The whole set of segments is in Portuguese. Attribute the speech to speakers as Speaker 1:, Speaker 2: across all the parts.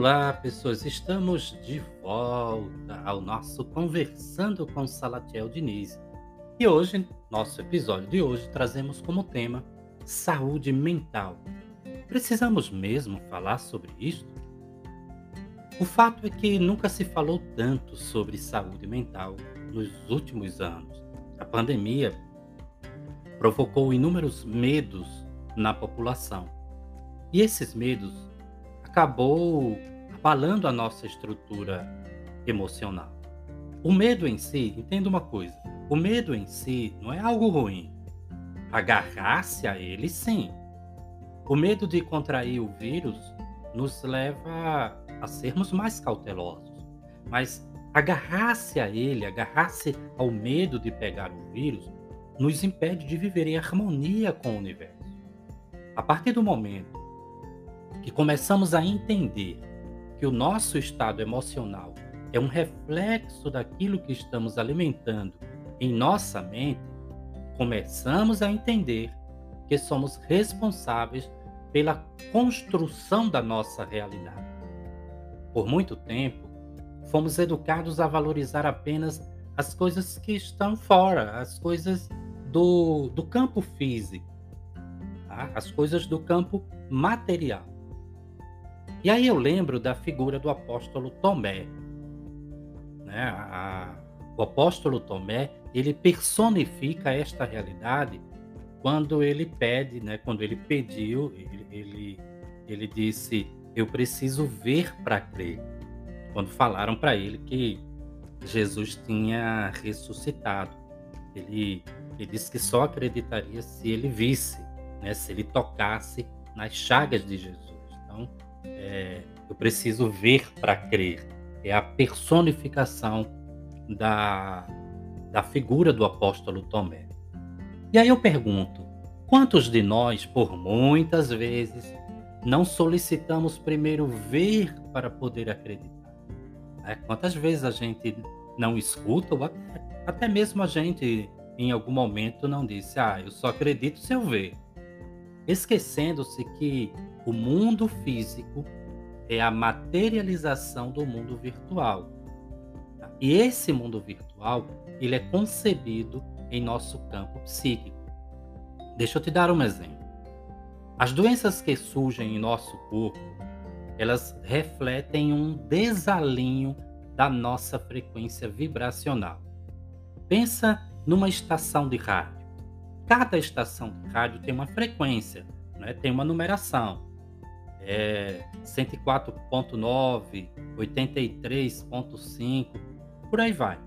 Speaker 1: Olá, pessoas. Estamos de volta ao nosso Conversando com Salatiel Diniz. E hoje, nosso episódio de hoje, trazemos como tema saúde mental. Precisamos mesmo falar sobre isto? O fato é que nunca se falou tanto sobre saúde mental nos últimos anos. A pandemia provocou inúmeros medos na população. E esses medos acabou abalando a nossa estrutura emocional. O medo em si, entenda uma coisa: o medo em si não é algo ruim. Agarrar-se a ele, sim. O medo de contrair o vírus nos leva a sermos mais cautelosos. Mas agarrar-se a ele, agarrar-se ao medo de pegar o vírus, nos impede de viver em harmonia com o universo. A partir do momento que começamos a entender que o nosso estado emocional é um reflexo daquilo que estamos alimentando em nossa mente, começamos a entender que somos responsáveis pela construção da nossa realidade. Por muito tempo, fomos educados a valorizar apenas as coisas que estão fora, as coisas do, do campo físico, tá? as coisas do campo material. E aí eu lembro da figura do apóstolo Tomé. Né? O apóstolo Tomé, ele personifica esta realidade quando ele pede, né? quando ele pediu, ele, ele, ele disse, eu preciso ver para crer. Quando falaram para ele que Jesus tinha ressuscitado. Ele, ele disse que só acreditaria se ele visse, né? se ele tocasse nas chagas de Jesus. Então, é, eu preciso ver para crer. É a personificação da, da figura do apóstolo Tomé. E aí eu pergunto: quantos de nós, por muitas vezes, não solicitamos primeiro ver para poder acreditar? É, quantas vezes a gente não escuta, ou até, até mesmo a gente em algum momento não disse, ah, eu só acredito se eu ver. Esquecendo-se que o mundo físico é a materialização do mundo virtual. E esse mundo virtual, ele é concebido em nosso campo psíquico. Deixa eu te dar um exemplo. As doenças que surgem em nosso corpo, elas refletem um desalinho da nossa frequência vibracional. Pensa numa estação de rádio. Cada estação de rádio tem uma frequência, né? tem uma numeração é, 104.9, 83.5, por aí vai.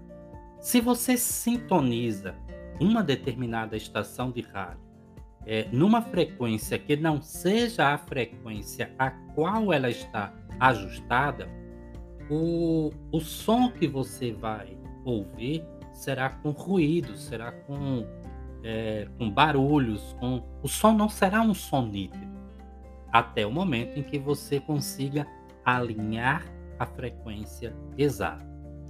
Speaker 1: Se você sintoniza uma determinada estação de rádio é, numa frequência que não seja a frequência a qual ela está ajustada, o, o som que você vai ouvir será com ruído, será com, é, com barulhos, com o som não será um som nítido até o momento em que você consiga alinhar a frequência exata.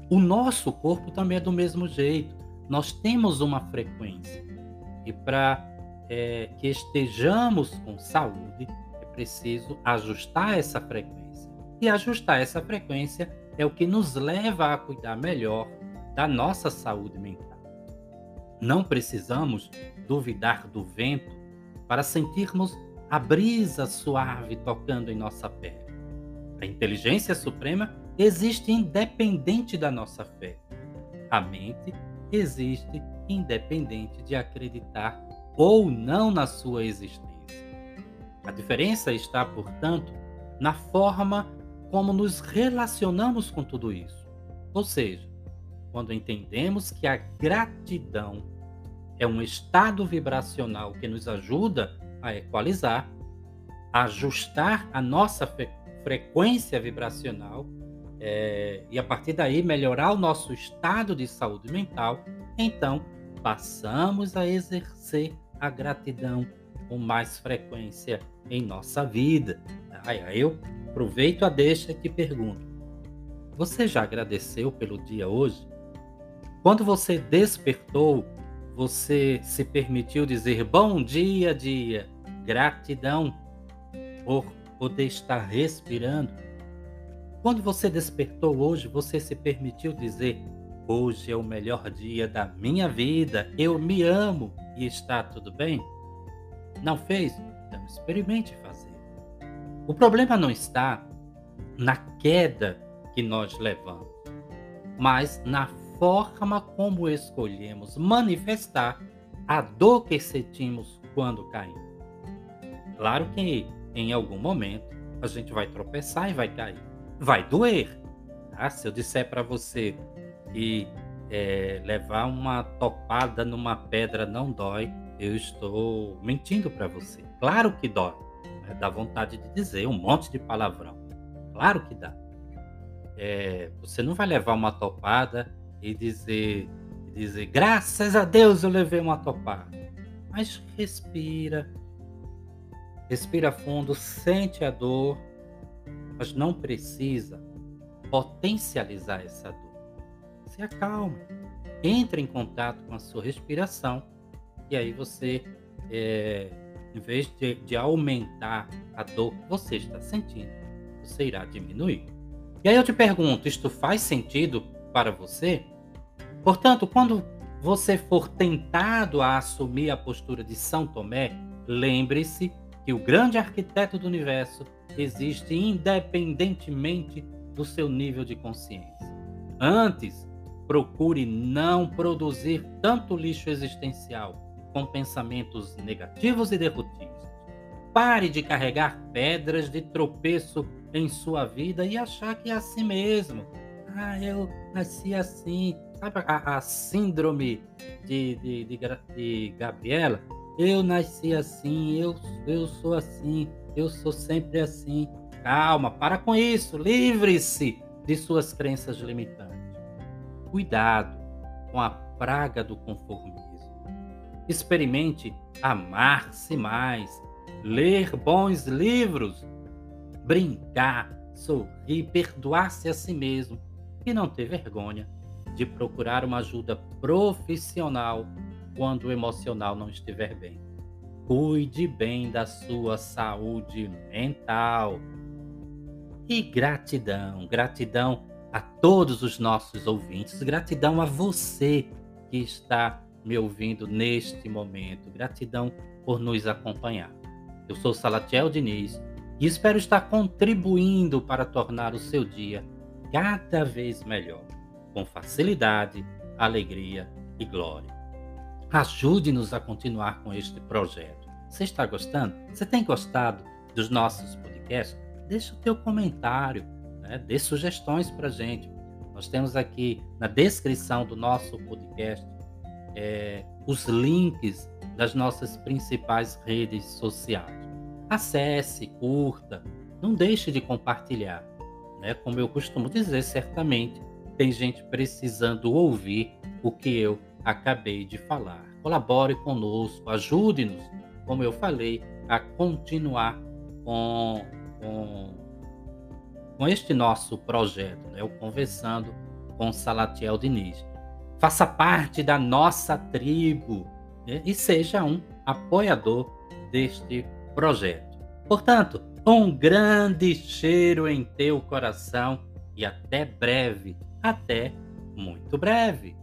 Speaker 1: O nosso corpo também é do mesmo jeito. Nós temos uma frequência e para é, que estejamos com saúde é preciso ajustar essa frequência. E ajustar essa frequência é o que nos leva a cuidar melhor da nossa saúde mental. Não precisamos duvidar do vento para sentirmos a brisa suave tocando em nossa pele. A inteligência suprema existe independente da nossa fé. A mente existe independente de acreditar ou não na sua existência. A diferença está, portanto, na forma como nos relacionamos com tudo isso. Ou seja, quando entendemos que a gratidão é um estado vibracional que nos ajuda a equalizar, ajustar a nossa frequência vibracional é, e a partir daí melhorar o nosso estado de saúde mental, então passamos a exercer a gratidão com mais frequência em nossa vida. Aí eu aproveito a deixa e te pergunto: você já agradeceu pelo dia hoje? Quando você despertou, você se permitiu dizer bom dia, dia, gratidão por poder estar respirando? Quando você despertou hoje, você se permitiu dizer hoje é o melhor dia da minha vida, eu me amo e está tudo bem? Não fez? Então experimente fazer. O problema não está na queda que nós levamos, mas na forma como escolhemos manifestar a dor que sentimos quando caímos. Claro que em algum momento a gente vai tropeçar e vai cair. Vai doer. Tá? Se eu disser para você que é, levar uma topada numa pedra não dói, eu estou mentindo para você. Claro que dói. Né? Dá vontade de dizer um monte de palavrão. Claro que dá. É, você não vai levar uma topada e dizer, dizer, graças a Deus eu levei uma topada. Mas respira, respira fundo, sente a dor, mas não precisa potencializar essa dor. Se acalme, entre em contato com a sua respiração e aí você, é, em vez de, de aumentar a dor que você está sentindo, você irá diminuir. E aí eu te pergunto, isto faz sentido para você? Portanto, quando você for tentado a assumir a postura de São Tomé, lembre-se que o grande arquiteto do universo existe independentemente do seu nível de consciência. Antes, procure não produzir tanto lixo existencial com pensamentos negativos e derrotistas. Pare de carregar pedras de tropeço em sua vida e achar que é assim mesmo. Ah, eu nasci assim, Sabe a, a síndrome de, de, de, de, Gabriela? Eu nasci assim, eu, eu sou assim, eu sou sempre assim. Calma, para com isso, livre-se de suas crenças limitantes. Cuidado com a praga do conformismo. Experimente amar-se mais, ler bons livros, brincar, sorrir, perdoar-se a si mesmo e não ter vergonha de procurar uma ajuda profissional quando o emocional não estiver bem. Cuide bem da sua saúde mental. E gratidão, gratidão a todos os nossos ouvintes, gratidão a você que está me ouvindo neste momento, gratidão por nos acompanhar. Eu sou Salatiel Diniz e espero estar contribuindo para tornar o seu dia cada vez melhor com facilidade, alegria e glória. Ajude-nos a continuar com este projeto. Você está gostando? Você tem gostado dos nossos podcasts? Deixe o teu comentário, né? dê sugestões para gente. Nós temos aqui na descrição do nosso podcast é, os links das nossas principais redes sociais. Acesse, curta, não deixe de compartilhar. Né? Como eu costumo dizer, certamente tem gente precisando ouvir o que eu acabei de falar. Colabore conosco, ajude-nos, como eu falei, a continuar com, com, com este nosso projeto, né? o Conversando com Salatiel Diniz. Faça parte da nossa tribo né? e seja um apoiador deste projeto. Portanto, um grande cheiro em teu coração e até breve até muito breve.